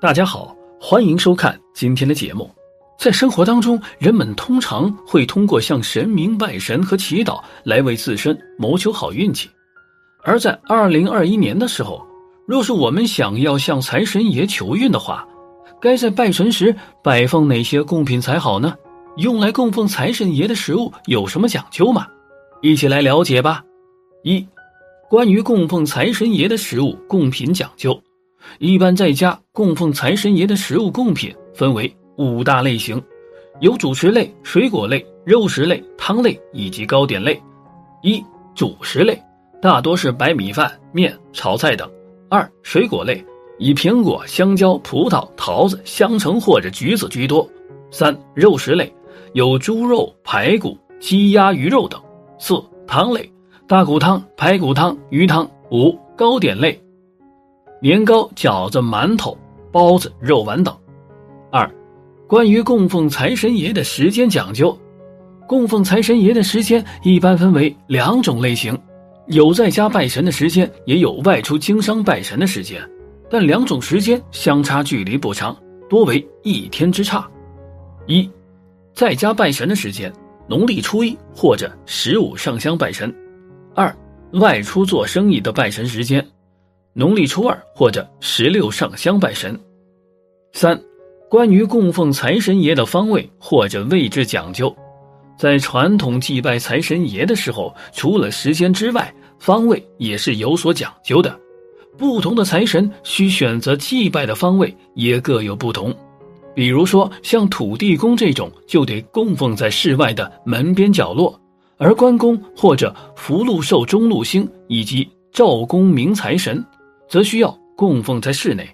大家好，欢迎收看今天的节目。在生活当中，人们通常会通过向神明拜神和祈祷来为自身谋求好运气。而在二零二一年的时候，若是我们想要向财神爷求运的话，该在拜神时摆放哪些贡品才好呢？用来供奉财神爷的食物有什么讲究吗？一起来了解吧。一、关于供奉财神爷的食物贡品讲究。一般在家供奉财神爷的食物贡品分为五大类型，有主食类、水果类、肉食类、汤类以及糕点类。一、主食类大多是白米饭、面、炒菜等。二、水果类以苹果、香蕉、葡萄、桃子、香橙或者橘子居多。三、肉食类有猪肉、排骨、鸡鸭鱼肉等。四、汤类大骨汤、排骨汤、鱼汤。五、糕点类。年糕、饺子、馒头、包子、肉丸等。二、关于供奉财神爷的时间讲究，供奉财神爷的时间一般分为两种类型，有在家拜神的时间，也有外出经商拜神的时间，但两种时间相差距离不长，多为一天之差。一、在家拜神的时间，农历初一或者十五上香拜神；二、外出做生意的拜神时间。农历初二或者十六上香拜神。三、关于供奉财神爷的方位或者位置讲究，在传统祭拜财神爷的时候，除了时间之外，方位也是有所讲究的。不同的财神需选择祭拜的方位也各有不同。比如说，像土地公这种，就得供奉在室外的门边角落；而关公或者福禄寿中禄星以及赵公明财神。则需要供奉在室内。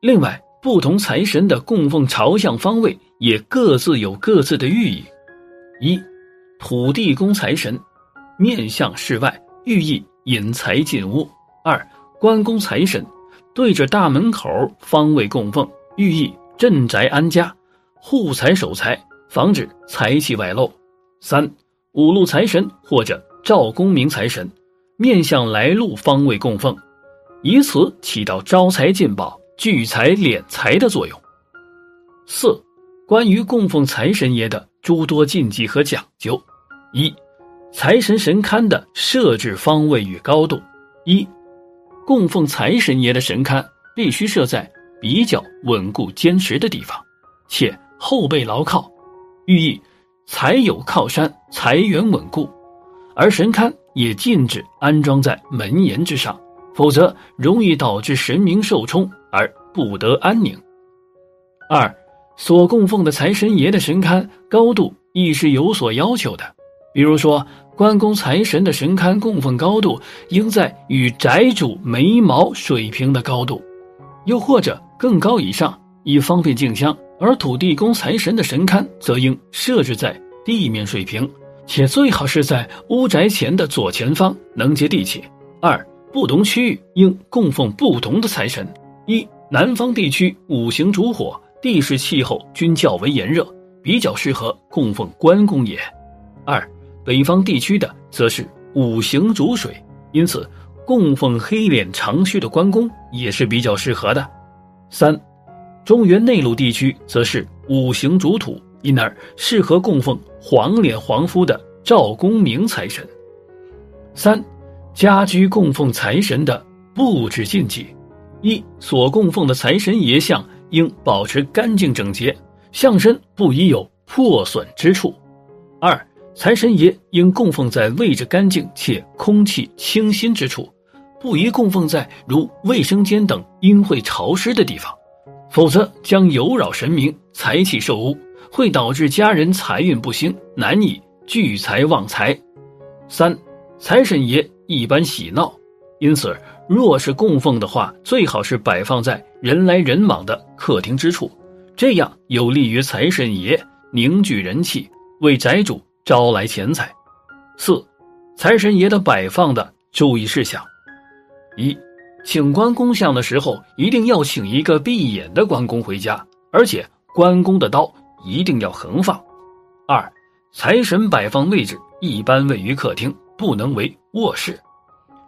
另外，不同财神的供奉朝向方位也各自有各自的寓意。一，土地公财神面向室外，寓意引财进屋；二，关公财神对着大门口方位供奉，寓意镇宅安家、护财守财，防止财气外漏；三，五路财神或者赵公明财神面向来路方位供奉。以此起到招财进宝、聚财敛财的作用。四、关于供奉财神爷的诸多禁忌和讲究：一、财神神龛的设置方位与高度。一、供奉财神爷的神龛必须设在比较稳固坚实的地方，且后背牢靠，寓意财有靠山、财源稳固；而神龛也禁止安装在门檐之上。否则容易导致神明受冲而不得安宁。二，所供奉的财神爷的神龛高度亦是有所要求的，比如说关公财神的神龛供奉高度应在与宅主眉毛水平的高度，又或者更高以上，以方便敬香；而土地公财神的神龛则应设置在地面水平，且最好是在屋宅前的左前方，能接地气。二。不同区域应供奉不同的财神。一、南方地区五行主火，地势气候均较为炎热，比较适合供奉关公爷。二、北方地区的则是五行主水，因此供奉黑脸长须的关公也是比较适合的。三、中原内陆地区则是五行主土，因而适合供奉黄脸黄肤的赵公明财神。三。家居供奉财神的布置禁忌：一、所供奉的财神爷像应保持干净整洁，像身不宜有破损之处；二、财神爷应供奉在位置干净且空气清新之处，不宜供奉在如卫生间等阴晦潮湿的地方，否则将有扰神明，财气受污，会导致家人财运不兴，难以聚财旺财。三、财神爷。一般喜闹，因此若是供奉的话，最好是摆放在人来人往的客厅之处，这样有利于财神爷凝聚人气，为宅主招来钱财。四，财神爷的摆放的注意事项：一，请关公像的时候，一定要请一个闭眼的关公回家，而且关公的刀一定要横放。二，财神摆放位置一般位于客厅。不能为卧室。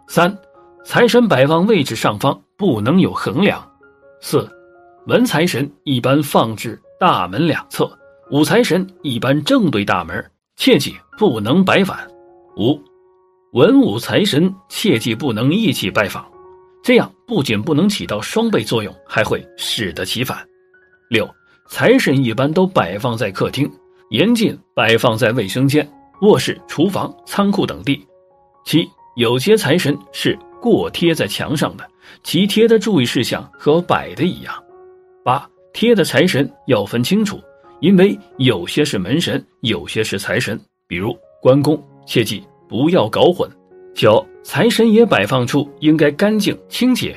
三，财神摆放位置上方不能有横梁。四，文财神一般放置大门两侧，武财神一般正对大门，切记不能摆反。五，文武财神切记不能一起拜访，这样不仅不能起到双倍作用，还会适得其反。六，财神一般都摆放在客厅，严禁摆放在卫生间、卧室、厨房、仓库等地。七，有些财神是过贴在墙上的，其贴的注意事项和摆的一样。八，贴的财神要分清楚，因为有些是门神，有些是财神，比如关公，切记不要搞混。九，财神爷摆放处应该干净清洁。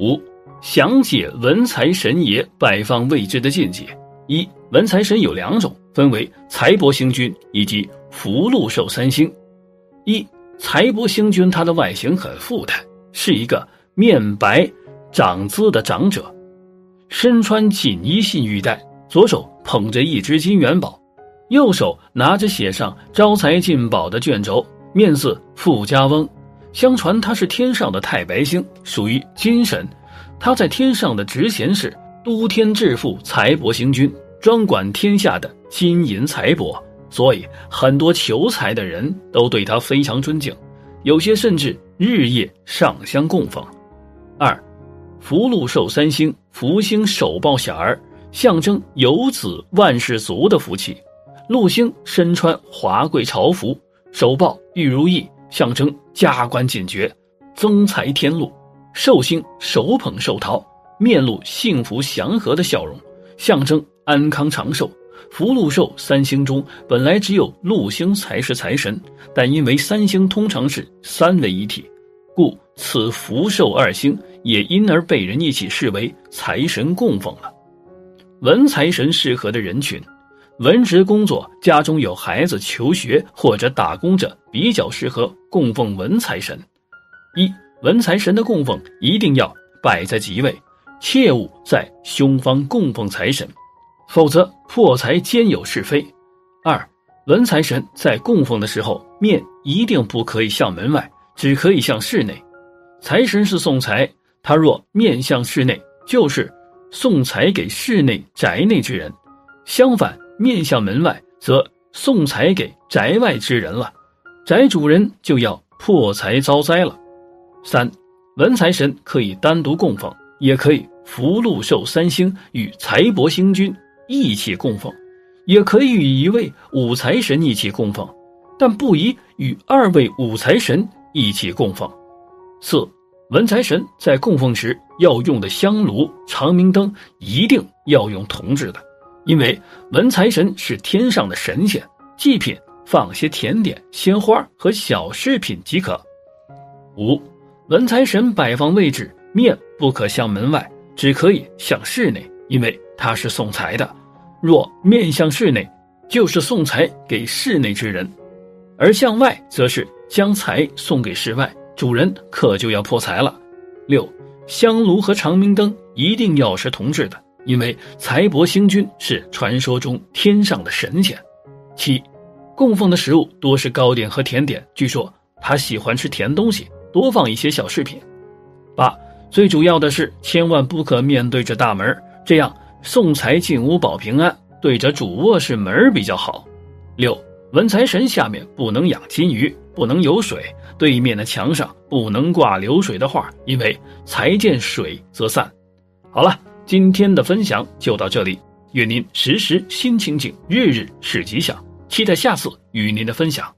五，详解文财神爷摆放位置的见解。一，文财神有两种，分为财帛星君以及福禄寿三星。一，财帛星君他的外形很富态，是一个面白长姿的长者。身穿锦衣信玉带，左手捧着一只金元宝，右手拿着写上“招财进宝”的卷轴，面似富家翁。相传他是天上的太白星，属于金神。他在天上的职衔是都天致富财帛星君，专管天下的金银财帛，所以很多求财的人都对他非常尊敬，有些甚至日夜上香供奉。二。福禄寿三星，福星手抱小儿，象征有子万事足的福气；禄星身穿华贵朝服，手抱玉如意，象征加官进爵、增财添禄；寿星手捧寿桃，面露幸福祥和的笑容，象征安康长寿。福禄寿三星中，本来只有禄星才是财神，但因为三星通常是三位一体。故此福寿二星也因而被人一起视为财神供奉了。文财神适合的人群，文职工作、家中有孩子求学或者打工者比较适合供奉文财神。一文财神的供奉一定要摆在吉位，切勿在凶方供奉财神，否则破财兼有是非。二文财神在供奉的时候，面一定不可以向门外。只可以向室内，财神是送财，他若面向室内，就是送财给室内宅内之人；相反，面向门外，则送财给宅外之人了，宅主人就要破财遭灾了。三，文财神可以单独供奉，也可以福禄寿三星与财帛星君一起供奉，也可以与一位武财神一起供奉，但不宜与二位武财神。一起供奉。四文财神在供奉时要用的香炉、长明灯一定要用铜制的，因为文财神是天上的神仙，祭品放些甜点、鲜花和小饰品即可。五文财神摆放位置面不可向门外，只可以向室内，因为他是送财的。若面向室内，就是送财给室内之人，而向外则是。将财送给室外，主人可就要破财了。六香炉和长明灯一定要是铜制的，因为财帛星君是传说中天上的神仙。七供奉的食物多是糕点和甜点，据说他喜欢吃甜东西，多放一些小饰品。八最主要的是千万不可面对着大门，这样送财进屋保平安，对着主卧室门比较好。六文财神下面不能养金鱼。不能有水，对面的墙上不能挂流水的画，因为财见水则散。好了，今天的分享就到这里，愿您时时心清静，日日是吉祥。期待下次与您的分享。